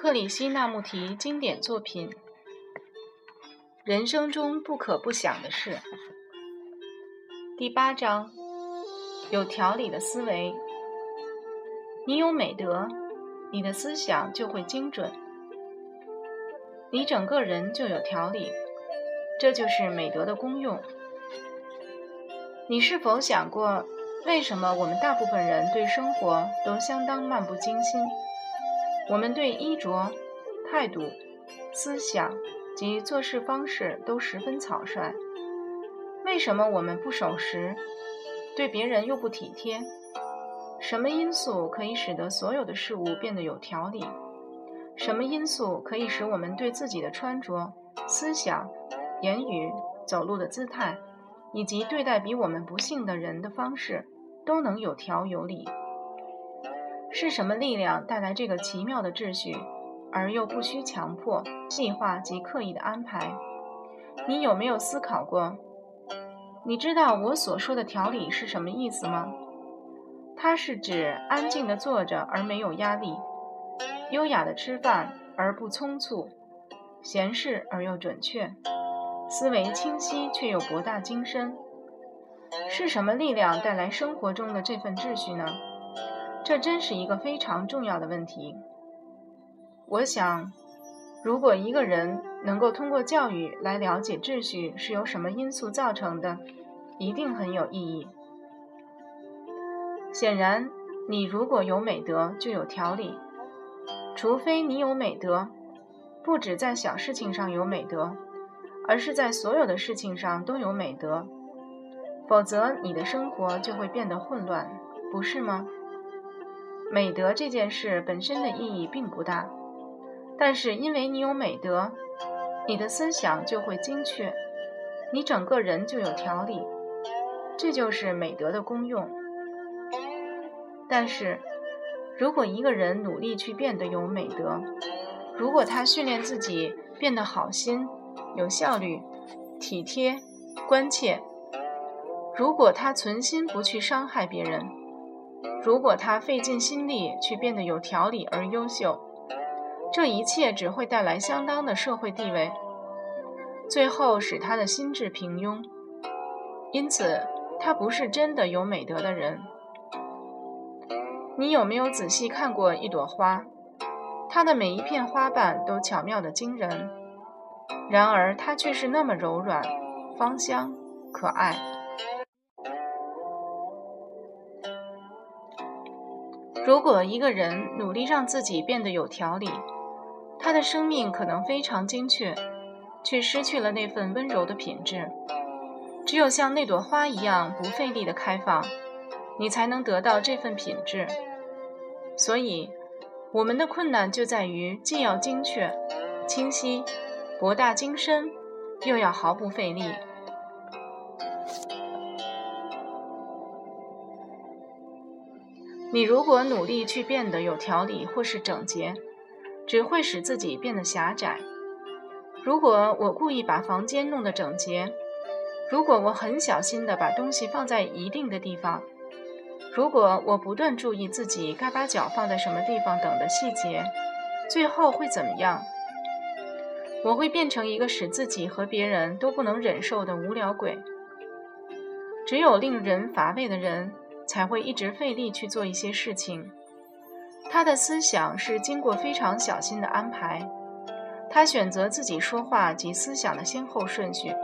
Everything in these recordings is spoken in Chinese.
克里希那穆提经典作品：人生中不可不想的事。第八章：有条理的思维。你有美德，你的思想就会精准，你整个人就有条理。这就是美德的功用。你是否想过，为什么我们大部分人对生活都相当漫不经心？我们对衣着、态度、思想及做事方式都十分草率。为什么我们不守时，对别人又不体贴？什么因素可以使得所有的事物变得有条理？什么因素可以使我们对自己的穿着、思想、言语、走路的姿态，以及对待比我们不幸的人的方式，都能有条有理？是什么力量带来这个奇妙的秩序，而又不需强迫、计划及刻意的安排？你有没有思考过？你知道我所说的调理是什么意思吗？它是指安静地坐着而没有压力，优雅地吃饭而不匆促，闲适而又准确，思维清晰却又博大精深。是什么力量带来生活中的这份秩序呢？这真是一个非常重要的问题。我想，如果一个人能够通过教育来了解秩序是由什么因素造成的，一定很有意义。显然，你如果有美德，就有条理。除非你有美德，不止在小事情上有美德，而是在所有的事情上都有美德，否则你的生活就会变得混乱，不是吗？美德这件事本身的意义并不大，但是因为你有美德，你的思想就会精确，你整个人就有条理，这就是美德的功用。但是，如果一个人努力去变得有美德，如果他训练自己变得好心、有效率、体贴、关切，如果他存心不去伤害别人，如果他费尽心力去变得有条理而优秀，这一切只会带来相当的社会地位，最后使他的心智平庸。因此，他不是真的有美德的人。你有没有仔细看过一朵花？它的每一片花瓣都巧妙的惊人，然而它却是那么柔软、芳香、可爱。如果一个人努力让自己变得有条理，他的生命可能非常精确，却失去了那份温柔的品质。只有像那朵花一样不费力的开放，你才能得到这份品质。所以，我们的困难就在于既要精确、清晰、博大精深，又要毫不费力。你如果努力去变得有条理或是整洁，只会使自己变得狭窄。如果我故意把房间弄得整洁，如果我很小心地把东西放在一定的地方，如果我不断注意自己该把脚放在什么地方等的细节，最后会怎么样？我会变成一个使自己和别人都不能忍受的无聊鬼。只有令人乏味的人才会一直费力去做一些事情。他的思想是经过非常小心的安排，他选择自己说话及思想的先后顺序。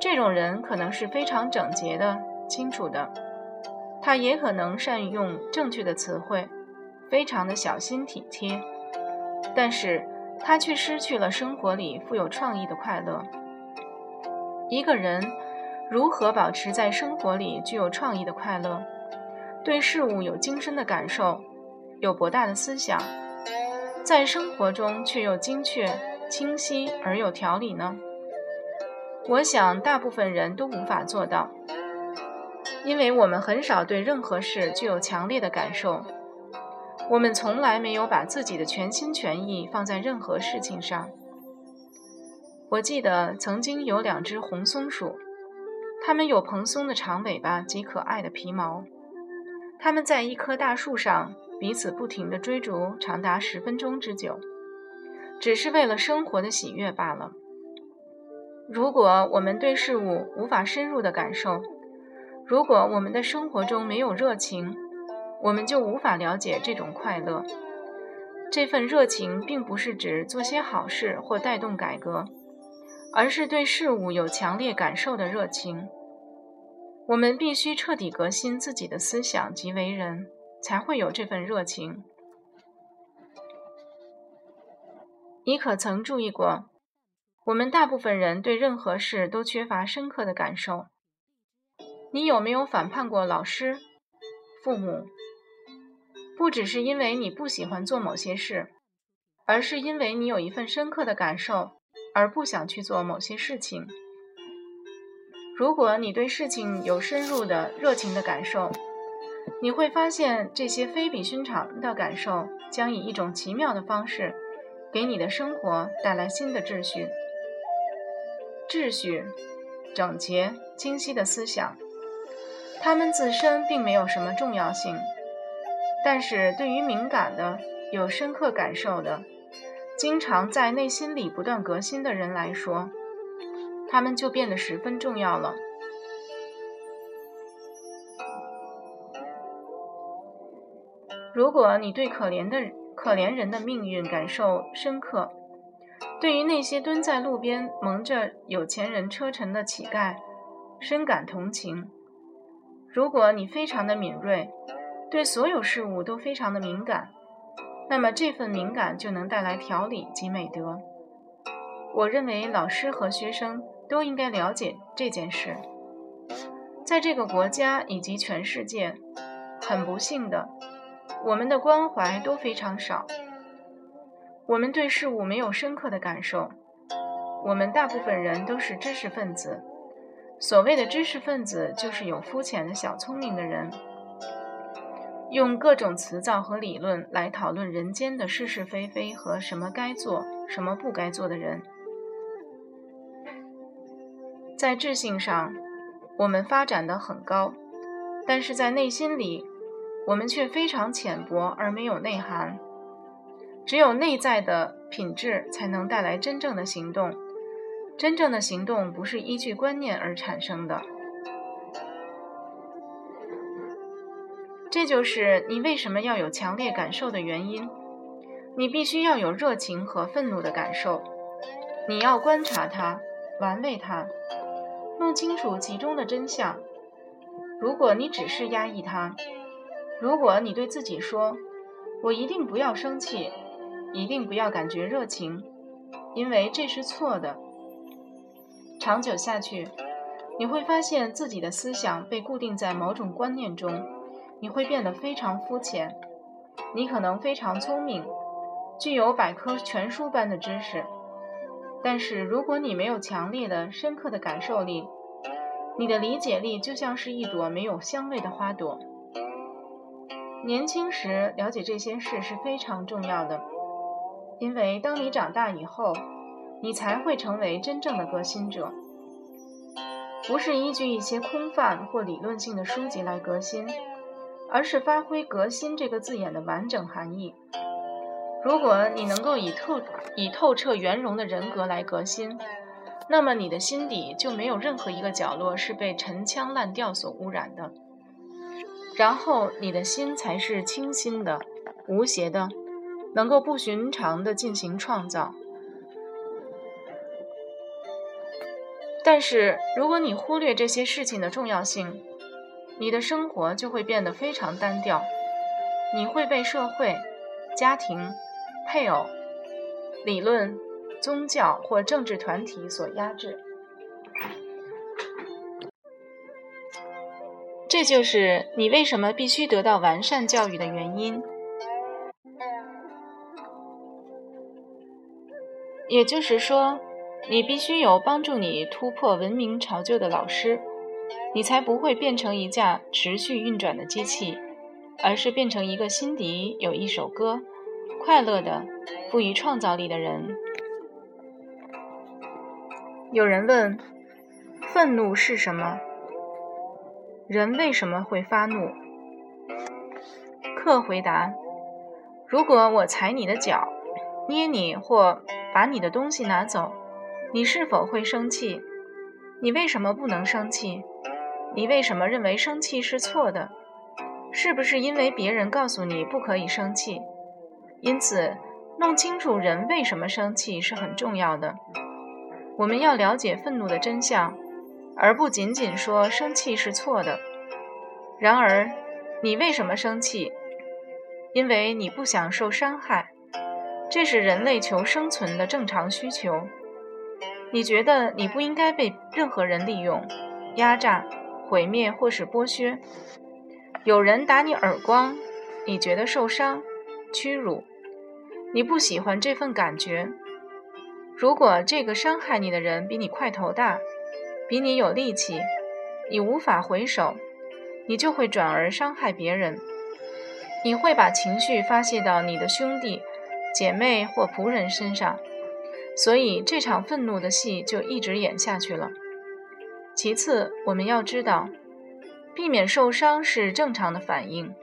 这种人可能是非常整洁的、清楚的。他也可能善用正确的词汇，非常的小心体贴，但是他却失去了生活里富有创意的快乐。一个人如何保持在生活里具有创意的快乐，对事物有精深的感受，有博大的思想，在生活中却又精确、清晰而有条理呢？我想大部分人都无法做到。因为我们很少对任何事具有强烈的感受，我们从来没有把自己的全心全意放在任何事情上。我记得曾经有两只红松鼠，它们有蓬松的长尾巴及可爱的皮毛。它们在一棵大树上彼此不停地追逐，长达十分钟之久，只是为了生活的喜悦罢了。如果我们对事物无法深入的感受，如果我们的生活中没有热情，我们就无法了解这种快乐。这份热情并不是指做些好事或带动改革，而是对事物有强烈感受的热情。我们必须彻底革新自己的思想及为人，才会有这份热情。你可曾注意过，我们大部分人对任何事都缺乏深刻的感受？你有没有反叛过老师、父母？不只是因为你不喜欢做某些事，而是因为你有一份深刻的感受，而不想去做某些事情。如果你对事情有深入的热情的感受，你会发现这些非比寻常的感受将以一种奇妙的方式，给你的生活带来新的秩序。秩序、整洁、清晰的思想，它们自身并没有什么重要性。但是对于敏感的、有深刻感受的、经常在内心里不断革新的人来说，他们就变得十分重要了。如果你对可怜的可怜人的命运感受深刻，对于那些蹲在路边蒙着有钱人车尘的乞丐深感同情，如果你非常的敏锐，对所有事物都非常的敏感，那么这份敏感就能带来调理及美德。我认为老师和学生都应该了解这件事。在这个国家以及全世界，很不幸的，我们的关怀都非常少。我们对事物没有深刻的感受。我们大部分人都是知识分子。所谓的知识分子，就是有肤浅的小聪明的人。用各种词藻和理论来讨论人间的是是非非和什么该做、什么不该做的人，在智性上，我们发展的很高，但是在内心里，我们却非常浅薄而没有内涵。只有内在的品质才能带来真正的行动，真正的行动不是依据观念而产生的。这就是你为什么要有强烈感受的原因。你必须要有热情和愤怒的感受。你要观察它，玩味它，弄清楚其中的真相。如果你只是压抑它，如果你对自己说：“我一定不要生气，一定不要感觉热情，因为这是错的。”长久下去，你会发现自己的思想被固定在某种观念中。你会变得非常肤浅，你可能非常聪明，具有百科全书般的知识，但是如果你没有强烈的、深刻的感受力，你的理解力就像是一朵没有香味的花朵。年轻时了解这些事是非常重要的，因为当你长大以后，你才会成为真正的革新者，不是依据一些空泛或理论性的书籍来革新。而是发挥“革新”这个字眼的完整含义。如果你能够以透以透彻圆融的人格来革新，那么你的心底就没有任何一个角落是被陈腔滥调所污染的。然后你的心才是清新的、无邪的，能够不寻常的进行创造。但是如果你忽略这些事情的重要性，你的生活就会变得非常单调，你会被社会、家庭、配偶、理论、宗教或政治团体所压制。这就是你为什么必须得到完善教育的原因。也就是说，你必须有帮助你突破文明潮旧的老师。你才不会变成一架持续运转的机器，而是变成一个心底有一首歌、快乐的、富于创造力的人。有人问：愤怒是什么？人为什么会发怒？克回答：如果我踩你的脚，捏你或把你的东西拿走，你是否会生气？你为什么不能生气？你为什么认为生气是错的？是不是因为别人告诉你不可以生气？因此，弄清楚人为什么生气是很重要的。我们要了解愤怒的真相，而不仅仅说生气是错的。然而，你为什么生气？因为你不想受伤害，这是人类求生存的正常需求。你觉得你不应该被任何人利用、压榨、毁灭或是剥削。有人打你耳光，你觉得受伤、屈辱，你不喜欢这份感觉。如果这个伤害你的人比你块头大，比你有力气，你无法回首，你就会转而伤害别人。你会把情绪发泄到你的兄弟、姐妹或仆人身上，所以这场愤怒的戏就一直演下去了。其次，我们要知道，避免受伤是正常的反应。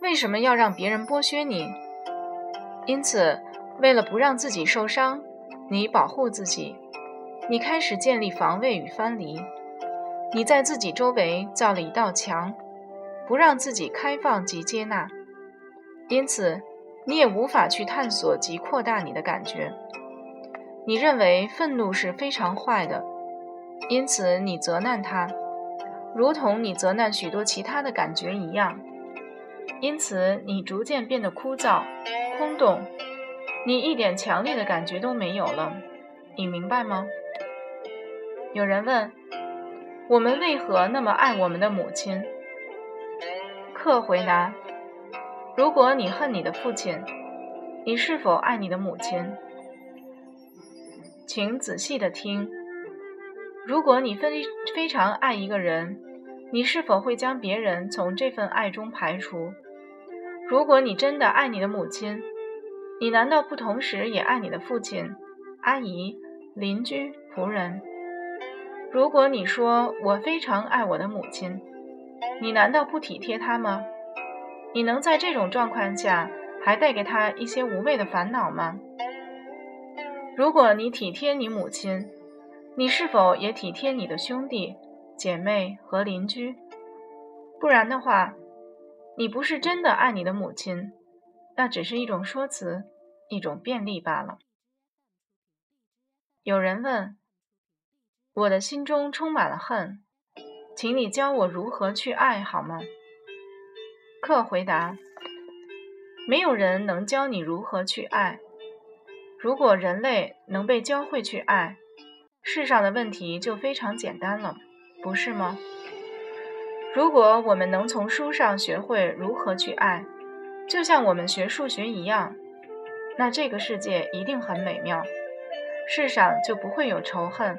为什么要让别人剥削你？因此，为了不让自己受伤，你保护自己，你开始建立防卫与藩篱，你在自己周围造了一道墙，不让自己开放及接纳。因此，你也无法去探索及扩大你的感觉。你认为愤怒是非常坏的，因此你责难他，如同你责难许多其他的感觉一样。因此，你逐渐变得枯燥、空洞，你一点强烈的感觉都没有了。你明白吗？有人问：我们为何那么爱我们的母亲？克回答。如果你恨你的父亲，你是否爱你的母亲？请仔细的听。如果你非非常爱一个人，你是否会将别人从这份爱中排除？如果你真的爱你的母亲，你难道不同时也爱你的父亲、阿姨、邻居、仆人？如果你说我非常爱我的母亲，你难道不体贴她吗？你能在这种状况下还带给她一些无谓的烦恼吗？如果你体贴你母亲，你是否也体贴你的兄弟、姐妹和邻居？不然的话，你不是真的爱你的母亲，那只是一种说辞，一种便利罢了。有人问：“我的心中充满了恨，请你教我如何去爱好吗？”克回答：“没有人能教你如何去爱。如果人类能被教会去爱，世上的问题就非常简单了，不是吗？如果我们能从书上学会如何去爱，就像我们学数学一样，那这个世界一定很美妙，世上就不会有仇恨、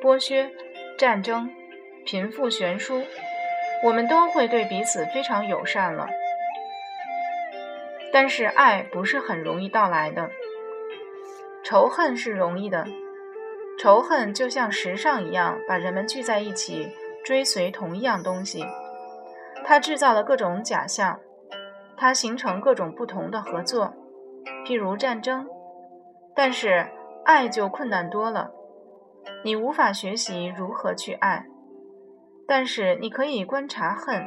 剥削、战争、贫富悬殊。”我们都会对彼此非常友善了，但是爱不是很容易到来的，仇恨是容易的。仇恨就像时尚一样，把人们聚在一起，追随同一样东西。它制造了各种假象，它形成各种不同的合作，譬如战争。但是爱就困难多了，你无法学习如何去爱。但是你可以观察恨，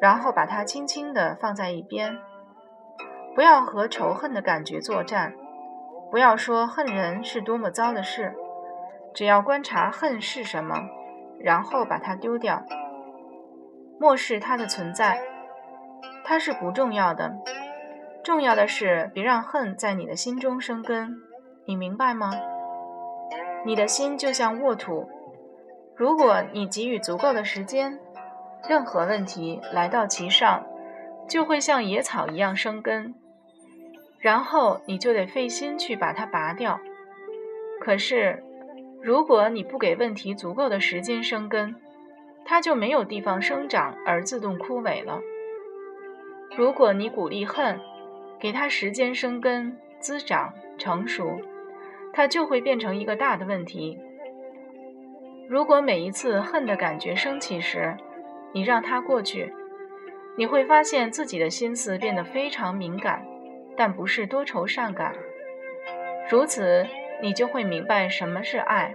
然后把它轻轻地放在一边，不要和仇恨的感觉作战，不要说恨人是多么糟的事，只要观察恨是什么，然后把它丢掉，漠视它的存在，它是不重要的。重要的是别让恨在你的心中生根，你明白吗？你的心就像沃土。如果你给予足够的时间，任何问题来到其上，就会像野草一样生根。然后你就得费心去把它拔掉。可是，如果你不给问题足够的时间生根，它就没有地方生长而自动枯萎了。如果你鼓励恨，给它时间生根、滋长、成熟，它就会变成一个大的问题。如果每一次恨的感觉升起时，你让它过去，你会发现自己的心思变得非常敏感，但不是多愁善感。如此，你就会明白什么是爱。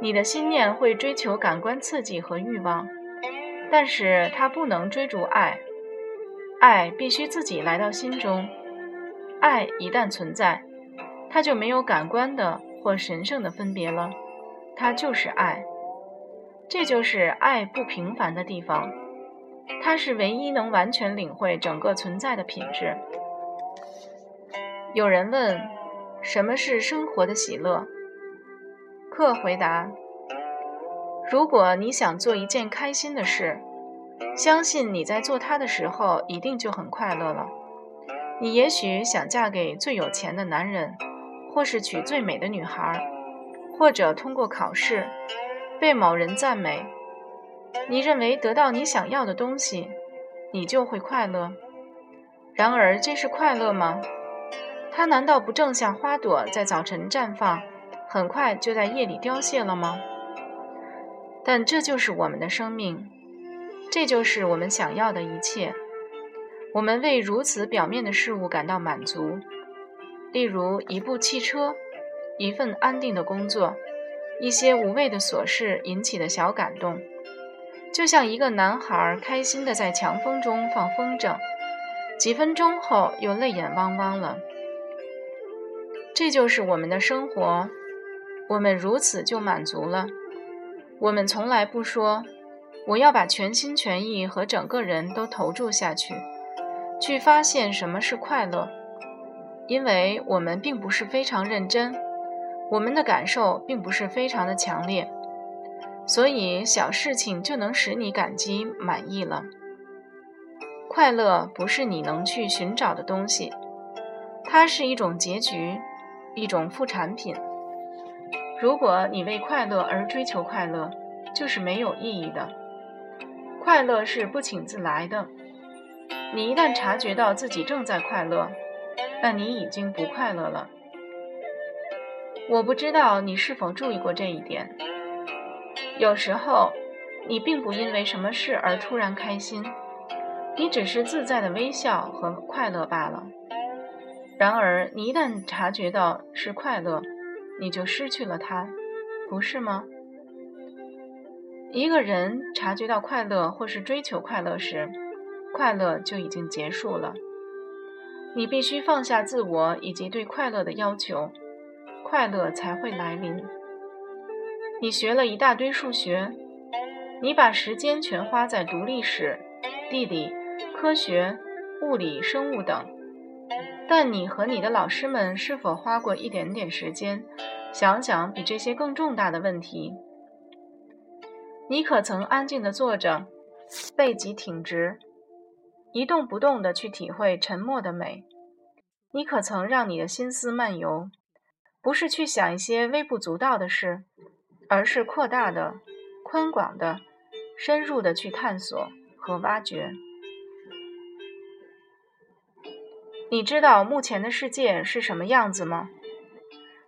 你的心念会追求感官刺激和欲望，但是它不能追逐爱。爱必须自己来到心中。爱一旦存在，它就没有感官的或神圣的分别了，它就是爱。这就是爱不平凡的地方，它是唯一能完全领会整个存在的品质。有人问：什么是生活的喜乐？克回答：如果你想做一件开心的事，相信你在做它的时候一定就很快乐了。你也许想嫁给最有钱的男人，或是娶最美的女孩，或者通过考试。被某人赞美，你认为得到你想要的东西，你就会快乐。然而，这是快乐吗？它难道不正像花朵在早晨绽放，很快就在夜里凋谢了吗？但这就是我们的生命，这就是我们想要的一切。我们为如此表面的事物感到满足，例如一部汽车，一份安定的工作。一些无谓的琐事引起的小感动，就像一个男孩开心地在强风中放风筝，几分钟后又泪眼汪汪了。这就是我们的生活，我们如此就满足了。我们从来不说我要把全心全意和整个人都投注下去，去发现什么是快乐，因为我们并不是非常认真。我们的感受并不是非常的强烈，所以小事情就能使你感激满意了。快乐不是你能去寻找的东西，它是一种结局，一种副产品。如果你为快乐而追求快乐，就是没有意义的。快乐是不请自来的。你一旦察觉到自己正在快乐，那你已经不快乐了。我不知道你是否注意过这一点。有时候，你并不因为什么事而突然开心，你只是自在的微笑和快乐罢了。然而，你一旦察觉到是快乐，你就失去了它，不是吗？一个人察觉到快乐或是追求快乐时，快乐就已经结束了。你必须放下自我以及对快乐的要求。快乐才会来临。你学了一大堆数学，你把时间全花在读历史、地理、科学、物理、生物等，但你和你的老师们是否花过一点点时间，想想比这些更重大的问题？你可曾安静地坐着，背脊挺直，一动不动地去体会沉默的美？你可曾让你的心思漫游？不是去想一些微不足道的事，而是扩大的、宽广的、深入的去探索和挖掘。你知道目前的世界是什么样子吗？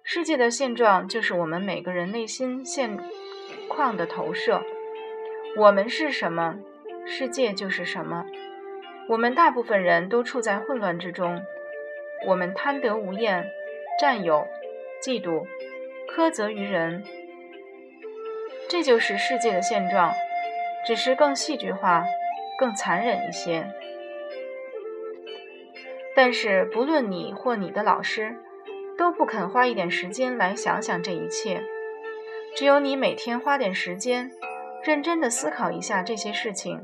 世界的现状就是我们每个人内心现况的投射。我们是什么，世界就是什么。我们大部分人都处在混乱之中，我们贪得无厌，占有。嫉妒、苛责于人，这就是世界的现状，只是更戏剧化、更残忍一些。但是，不论你或你的老师，都不肯花一点时间来想想这一切。只有你每天花点时间，认真的思考一下这些事情，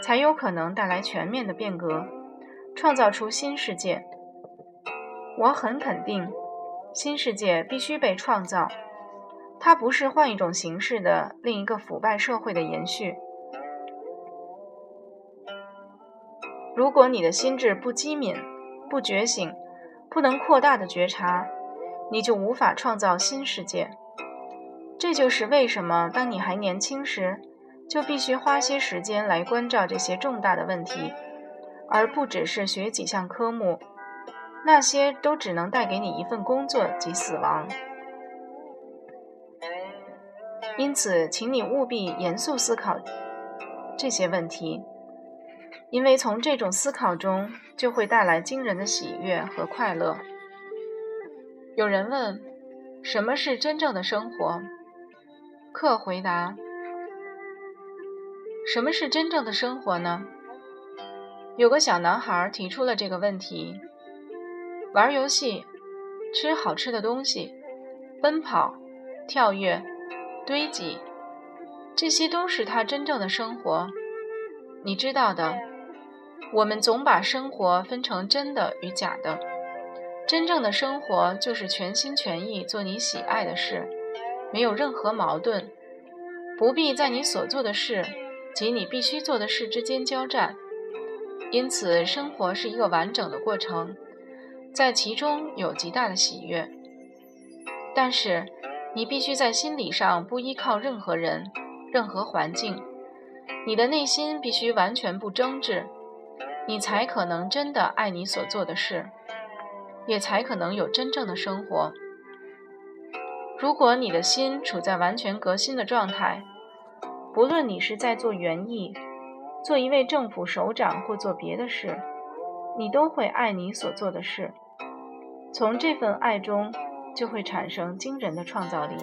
才有可能带来全面的变革，创造出新世界。我很肯定。新世界必须被创造，它不是换一种形式的另一个腐败社会的延续。如果你的心智不机敏、不觉醒、不能扩大的觉察，你就无法创造新世界。这就是为什么当你还年轻时，就必须花些时间来关照这些重大的问题，而不只是学几项科目。那些都只能带给你一份工作及死亡，因此，请你务必严肃思考这些问题。因为从这种思考中就会带来惊人的喜悦和快乐。有人问：“什么是真正的生活？”克回答：“什么是真正的生活呢？”有个小男孩提出了这个问题：玩游戏、吃好吃的东西、奔跑、跳跃、堆积，这些都是他真正的生活。你知道的，我们总把生活分成真的与假的。真正的生活就是全心全意做你喜爱的事，没有任何矛盾，不必在你所做的事及你必须做的事之间交战。因此，生活是一个完整的过程，在其中有极大的喜悦。但是，你必须在心理上不依靠任何人、任何环境，你的内心必须完全不争执，你才可能真的爱你所做的事。也才可能有真正的生活。如果你的心处在完全革新的状态，不论你是在做园艺、做一位政府首长或做别的事，你都会爱你所做的事。从这份爱中，就会产生惊人的创造力。